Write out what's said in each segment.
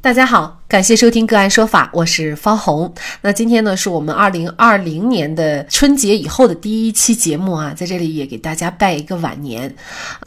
大家好，感谢收听个案说法，我是方红。那今天呢，是我们二零二零年的春节以后的第一期节目啊，在这里也给大家拜一个晚年。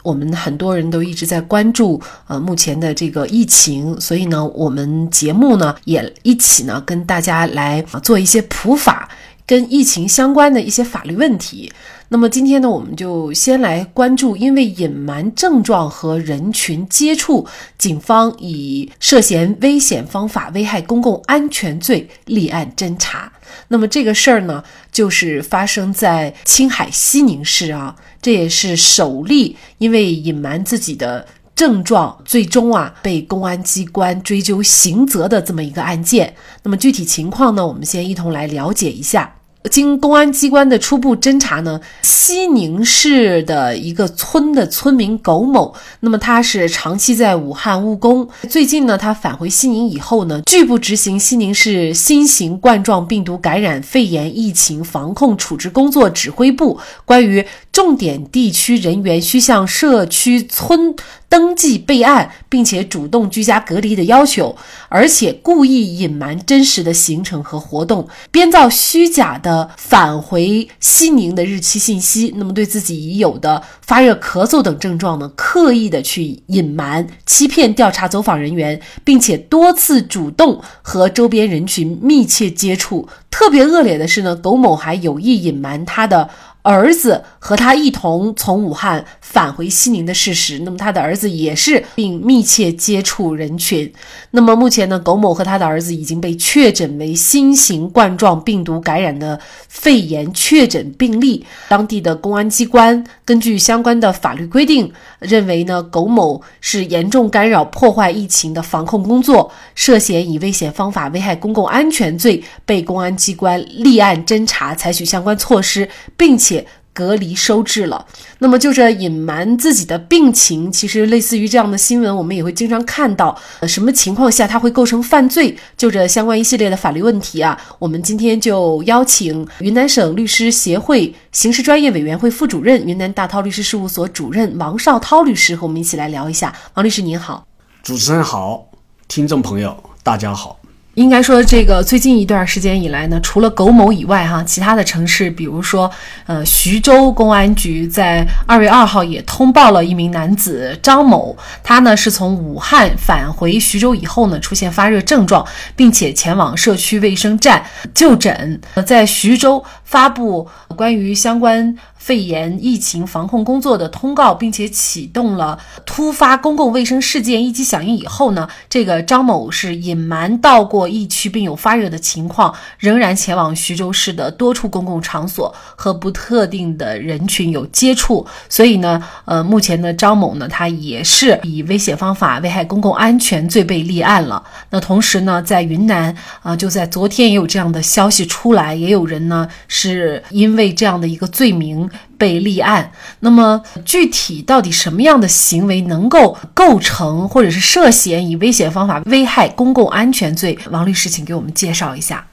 我们很多人都一直在关注呃目前的这个疫情，所以呢，我们节目呢也一起呢跟大家来做一些普法跟疫情相关的一些法律问题。那么今天呢，我们就先来关注，因为隐瞒症状和人群接触，警方以涉嫌危险方法危害公共安全罪立案侦查。那么这个事儿呢，就是发生在青海西宁市啊，这也是首例因为隐瞒自己的症状，最终啊被公安机关追究刑责的这么一个案件。那么具体情况呢，我们先一同来了解一下。经公安机关的初步侦查呢，西宁市的一个村的村民苟某，那么他是长期在武汉务工，最近呢，他返回西宁以后呢，拒不执行西宁市新型冠状病毒感染肺炎疫情防控处置工作指挥部关于重点地区人员需向社区村。登记备案，并且主动居家隔离的要求，而且故意隐瞒真实的行程和活动，编造虚假的返回西宁的日期信息。那么，对自己已有的发热、咳嗽等症状呢，刻意的去隐瞒、欺骗调查走访人员，并且多次主动和周边人群密切接触。特别恶劣的是呢，苟某还有意隐瞒他的。儿子和他一同从武汉返回西宁的事实，那么他的儿子也是并密切接触人群。那么目前呢，苟某和他的儿子已经被确诊为新型冠状病毒感染的肺炎确诊病例。当地的公安机关根据相关的法律规定，认为呢，苟某是严重干扰破坏疫情的防控工作，涉嫌以危险方法危害公共安全罪被公安机关立案侦查，采取相关措施，并且。隔离收治了。那么，就这隐瞒自己的病情，其实类似于这样的新闻，我们也会经常看到。呃，什么情况下它会构成犯罪？就这相关一系列的法律问题啊，我们今天就邀请云南省律师协会刑事专业委员会副主任、云南大韬律师事务所主任王绍涛律师和我们一起来聊一下。王律师您好，主持人好，听众朋友大家好。应该说，这个最近一段时间以来呢，除了苟某以外，哈，其他的城市，比如说，呃，徐州公安局在二月二号也通报了一名男子张某，他呢是从武汉返回徐州以后呢，出现发热症状，并且前往社区卫生站就诊，在徐州发布关于相关。肺炎疫情防控工作的通告，并且启动了突发公共卫生事件一级响应以后呢，这个张某是隐瞒到过疫区并有发热的情况，仍然前往徐州市的多处公共场所和不特定的人群有接触，所以呢，呃，目前呢，张某呢，他也是以危险方法危害公共安全罪被立案了。那同时呢，在云南啊，就在昨天也有这样的消息出来，也有人呢是因为这样的一个罪名。被立案，那么具体到底什么样的行为能够构成或者是涉嫌以危险方法危害公共安全罪？王律师，请给我们介绍一下。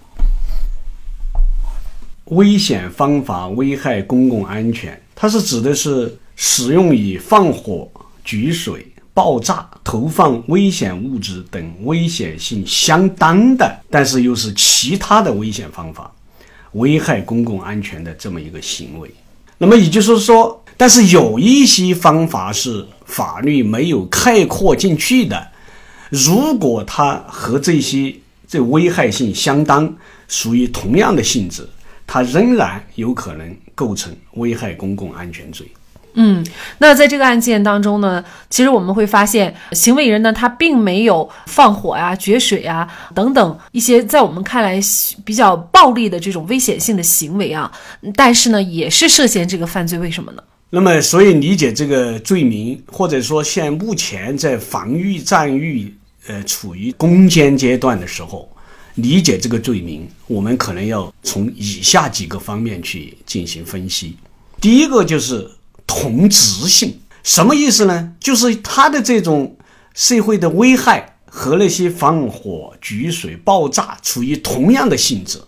危险方法危害公共安全，它是指的是使用以放火、举水、爆炸、投放危险物质等危险性相当的，但是又是其他的危险方法危害公共安全的这么一个行为。那么也就是说，但是有一些方法是法律没有概括进去的。如果它和这些这危害性相当，属于同样的性质，它仍然有可能构成危害公共安全罪。嗯，那在这个案件当中呢，其实我们会发现，行为人呢他并没有放火呀、决水啊等等一些在我们看来比较暴力的这种危险性的行为啊，但是呢也是涉嫌这个犯罪，为什么呢？那么，所以理解这个罪名，或者说现目前在防御战役呃处于攻坚阶段的时候，理解这个罪名，我们可能要从以下几个方面去进行分析。第一个就是。同质性什么意思呢？就是它的这种社会的危害和那些防火、举水、爆炸处于同样的性质。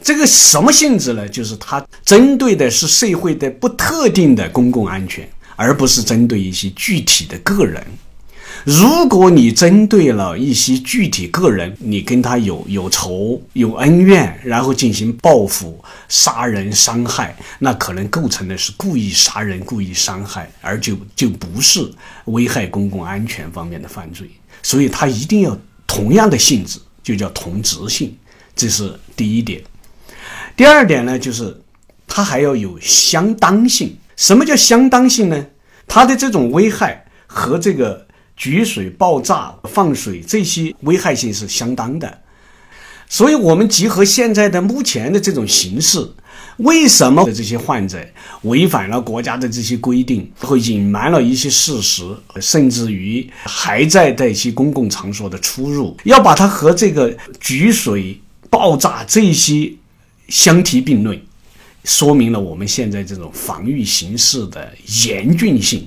这个什么性质呢？就是它针对的是社会的不特定的公共安全，而不是针对一些具体的个人。如果你针对了一些具体个人，你跟他有有仇、有恩怨，然后进行报复、杀人、伤害，那可能构成的是故意杀人、故意伤害，而就就不是危害公共安全方面的犯罪。所以，它一定要同样的性质，就叫同质性，这是第一点。第二点呢，就是它还要有相当性。什么叫相当性呢？它的这种危害和这个。举水、爆炸、放水这些危害性是相当的，所以，我们结合现在的目前的这种形势，为什么这些患者违反了国家的这些规定，会隐瞒了一些事实，甚至于还在的一些公共场所的出入，要把它和这个举水、爆炸这些相提并论，说明了我们现在这种防御形势的严峻性。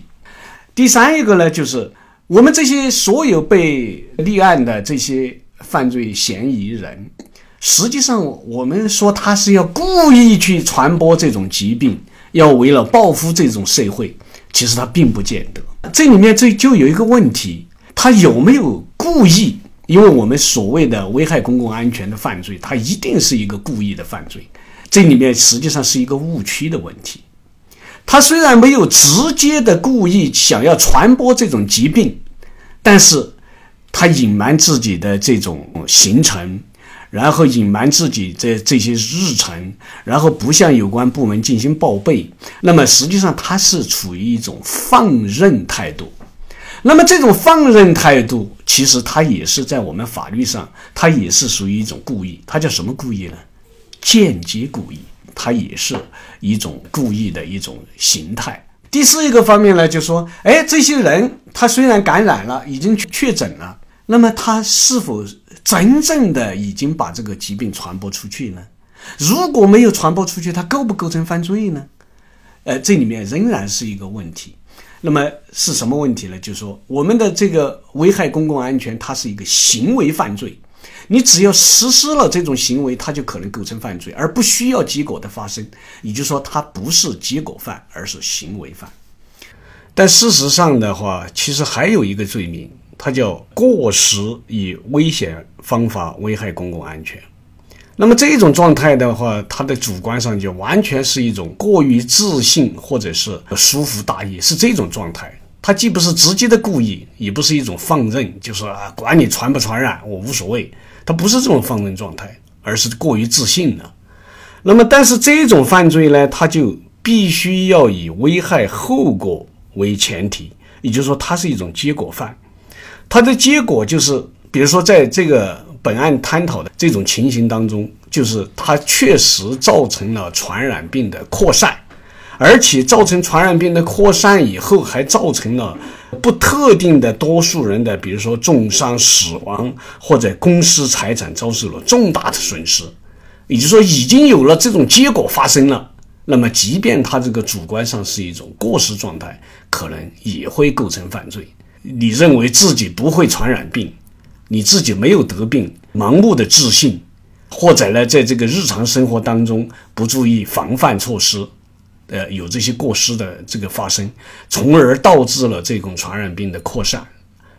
第三一个呢，就是。我们这些所有被立案的这些犯罪嫌疑人，实际上我们说他是要故意去传播这种疾病，要为了报复这种社会，其实他并不见得。这里面这就有一个问题，他有没有故意？因为我们所谓的危害公共安全的犯罪，它一定是一个故意的犯罪。这里面实际上是一个误区的问题。他虽然没有直接的故意想要传播这种疾病，但是他隐瞒自己的这种行程，然后隐瞒自己这这些日程，然后不向有关部门进行报备，那么实际上他是处于一种放任态度。那么这种放任态度，其实他也是在我们法律上，他也是属于一种故意。他叫什么故意呢？间接故意。它也是一种故意的一种形态。第四一个方面呢，就说，哎，这些人他虽然感染了，已经确诊了，那么他是否真正的已经把这个疾病传播出去呢？如果没有传播出去，他构不构成犯罪呢？呃，这里面仍然是一个问题。那么是什么问题呢？就是说，我们的这个危害公共安全，它是一个行为犯罪。你只要实施了这种行为，它就可能构成犯罪，而不需要结果的发生。也就是说，它不是结果犯，而是行为犯。但事实上的话，其实还有一个罪名，它叫过失以危险方法危害公共安全。那么这种状态的话，它的主观上就完全是一种过于自信，或者是疏忽大意，是这种状态。它既不是直接的故意，也不是一种放任，就是啊，管你传不传染，我无所谓。他不是这种放任状态，而是过于自信了。那么，但是这种犯罪呢，他就必须要以危害后果为前提，也就是说，它是一种结果犯。它的结果就是，比如说，在这个本案探讨的这种情形当中，就是它确实造成了传染病的扩散。而且造成传染病的扩散以后，还造成了不特定的多数人的，比如说重伤、死亡或者公司财产遭受了重大的损失。也就是说，已经有了这种结果发生了，那么即便他这个主观上是一种过失状态，可能也会构成犯罪。你认为自己不会传染病，你自己没有得病，盲目的自信，或者呢，在这个日常生活当中不注意防范措施。呃，有这些过失的这个发生，从而导致了这种传染病的扩散，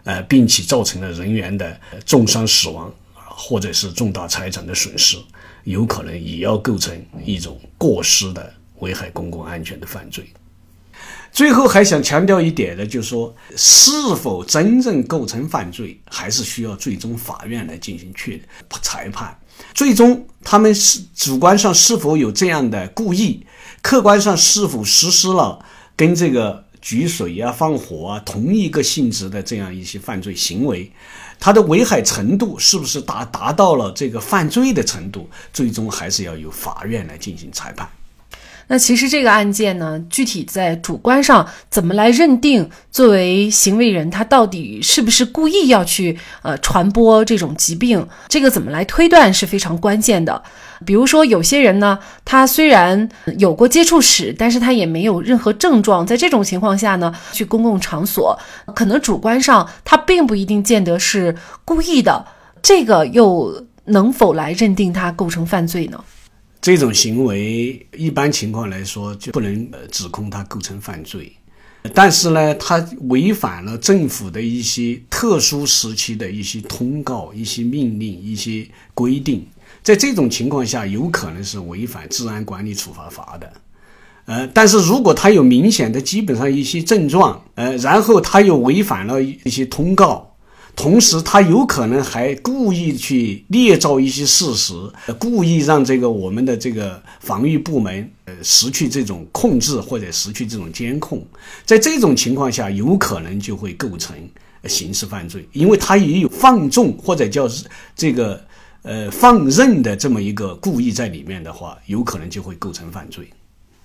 呃，并且造成了人员的重伤死亡，或者是重大财产的损失，有可能也要构成一种过失的危害公共安全的犯罪。最后还想强调一点呢，就是说，是否真正构成犯罪，还是需要最终法院来进行确裁判。最终他们是主观上是否有这样的故意。客观上是否实施了跟这个举水啊、放火啊同一个性质的这样一些犯罪行为，它的危害程度是不是达达到了这个犯罪的程度？最终还是要由法院来进行裁判。那其实这个案件呢，具体在主观上怎么来认定作为行为人他到底是不是故意要去呃传播这种疾病，这个怎么来推断是非常关键的。比如说有些人呢，他虽然有过接触史，但是他也没有任何症状，在这种情况下呢，去公共场所，可能主观上他并不一定见得是故意的，这个又能否来认定他构成犯罪呢？这种行为一般情况来说就不能指控他构成犯罪，但是呢，他违反了政府的一些特殊时期的一些通告、一些命令、一些规定，在这种情况下，有可能是违反治安管理处罚法的。呃，但是如果他有明显的基本上一些症状，呃，然后他又违反了一些通告。同时，他有可能还故意去捏造一些事实，故意让这个我们的这个防御部门呃失去这种控制或者失去这种监控。在这种情况下，有可能就会构成刑事犯罪，因为他也有放纵或者叫这个呃放任的这么一个故意在里面的话，有可能就会构成犯罪。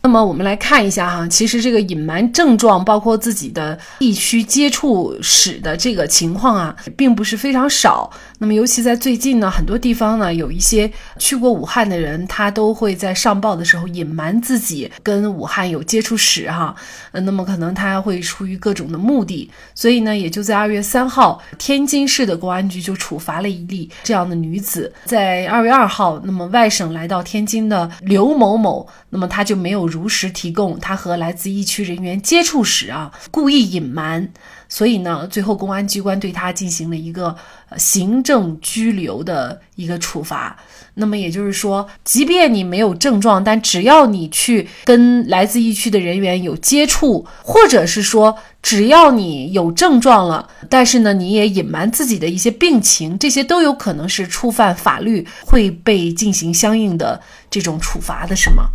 那么我们来看一下哈，其实这个隐瞒症状，包括自己的地区接触史的这个情况啊，并不是非常少。那么尤其在最近呢，很多地方呢，有一些去过武汉的人，他都会在上报的时候隐瞒自己跟武汉有接触史哈。那么可能他会出于各种的目的，所以呢，也就在二月三号，天津市的公安局就处罚了一例这样的女子。在二月二号，那么外省来到天津的刘某某，那么他就没有。如实提供他和来自疫区人员接触史啊，故意隐瞒，所以呢，最后公安机关对他进行了一个行政拘留的一个处罚。那么也就是说，即便你没有症状，但只要你去跟来自疫区的人员有接触，或者是说只要你有症状了，但是呢，你也隐瞒自己的一些病情，这些都有可能是触犯法律，会被进行相应的这种处罚的，是吗？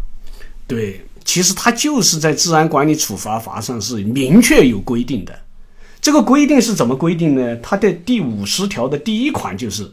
对，其实它就是在治安管理处罚法上是明确有规定的。这个规定是怎么规定呢？它的第五十条的第一款就是，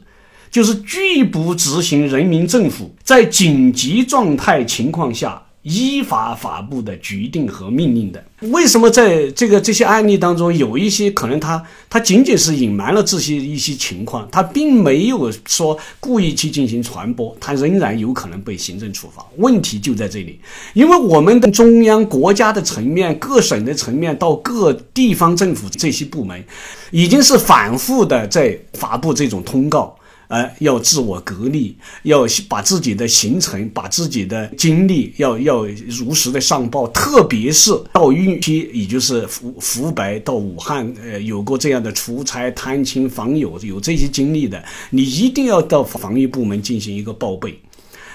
就是拒不执行人民政府在紧急状态情况下。依法发布的决定和命令的，为什么在这个这些案例当中，有一些可能他他仅仅是隐瞒了这些一些情况，他并没有说故意去进行传播，他仍然有可能被行政处罚。问题就在这里，因为我们的中央国家的层面、各省的层面到各地方政府这些部门，已经是反复的在发布这种通告。呃，要自我隔离，要把自己的行程、把自己的经历要要如实的上报，特别是到疫区，也就是福福白到武汉，呃，有过这样的出差、探亲访友，有这些经历的，你一定要到防疫部门进行一个报备。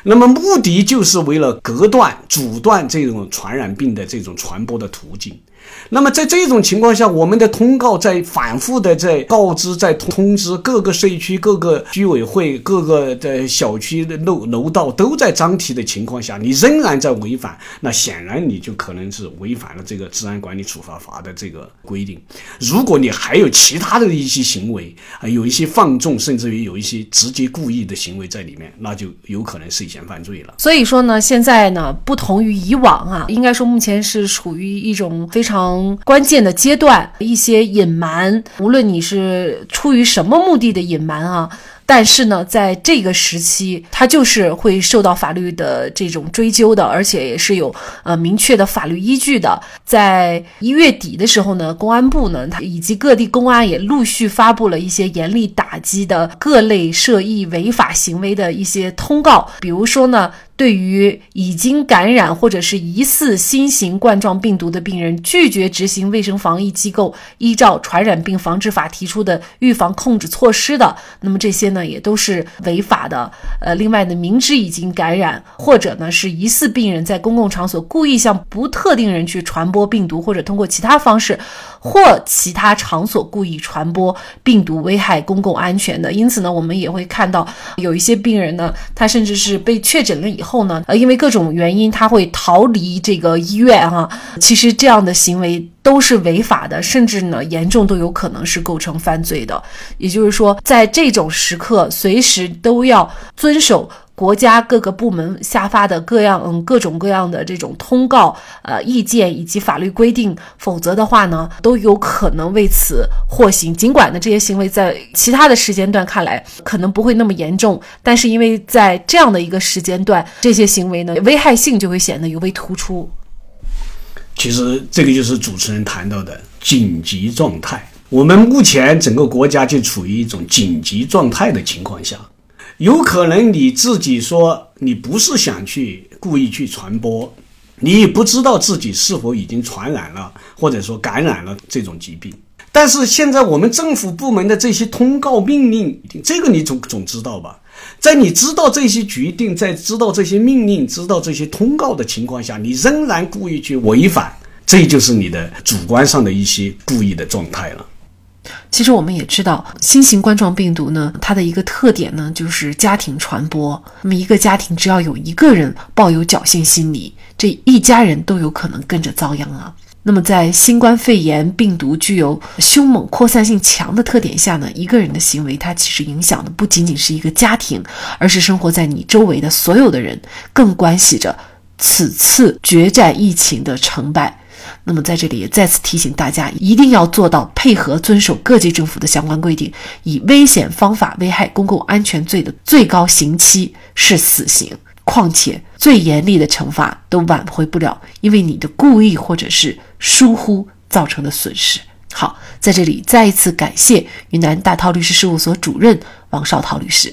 那么目的就是为了隔断、阻断这种传染病的这种传播的途径。那么在这种情况下，我们的通告在反复的在告知、在通知各个社区、各个居委会、各个的小区的楼楼道都在张贴的情况下，你仍然在违反，那显然你就可能是违反了这个治安管理处罚法的这个规定。如果你还有其他的一些行为啊，有一些放纵，甚至于有一些直接故意的行为在里面，那就有可能涉嫌犯罪了。所以说呢，现在呢，不同于以往啊，应该说目前是处于一种非常。常关键的阶段，一些隐瞒，无论你是出于什么目的的隐瞒啊。但是呢，在这个时期，他就是会受到法律的这种追究的，而且也是有呃明确的法律依据的。在一月底的时候呢，公安部呢，它以及各地公安也陆续发布了一些严厉打击的各类涉疫违法行为的一些通告。比如说呢，对于已经感染或者是疑似新型冠状病毒的病人，拒绝执行卫生防疫机构依照《传染病防治法》提出的预防控制措施的，那么这些。呢，也都是违法的。呃，另外呢，明知已经感染，或者呢是疑似病人，在公共场所故意向不特定人去传播病毒，或者通过其他方式或其他场所故意传播病毒，危害公共安全的。因此呢，我们也会看到有一些病人呢，他甚至是被确诊了以后后呢，呃，因为各种原因，他会逃离这个医院哈。其实这样的行为。都是违法的，甚至呢严重都有可能是构成犯罪的。也就是说，在这种时刻，随时都要遵守国家各个部门下发的各样嗯各种各样的这种通告、呃意见以及法律规定，否则的话呢，都有可能为此获刑。尽管呢这些行为在其他的时间段看来可能不会那么严重，但是因为在这样的一个时间段，这些行为呢危害性就会显得尤为突出。其实这个就是主持人谈到的紧急状态。我们目前整个国家就处于一种紧急状态的情况下，有可能你自己说你不是想去故意去传播，你也不知道自己是否已经传染了或者说感染了这种疾病。但是现在我们政府部门的这些通告命令，这个你总总知道吧？在你知道这些决定，在知道这些命令、知道这些通告的情况下，你仍然故意去违反，这就是你的主观上的一些故意的状态了。其实我们也知道，新型冠状病毒呢，它的一个特点呢，就是家庭传播。那么一个家庭只要有一个人抱有侥幸心理，这一家人都有可能跟着遭殃啊。那么在新冠肺炎病毒具有凶猛、扩散性强的特点下呢，一个人的行为，它其实影响的不仅仅是一个家庭，而是生活在你周围的所有的人，更关系着此次决战疫情的成败。那么在这里也再次提醒大家，一定要做到配合遵守各级政府的相关规定。以危险方法危害公共安全罪的最高刑期是死刑，况且最严厉的惩罚都挽回不了，因为你的故意或者是疏忽造成的损失。好，在这里再一次感谢云南大韬律师事务所主任王绍涛律师。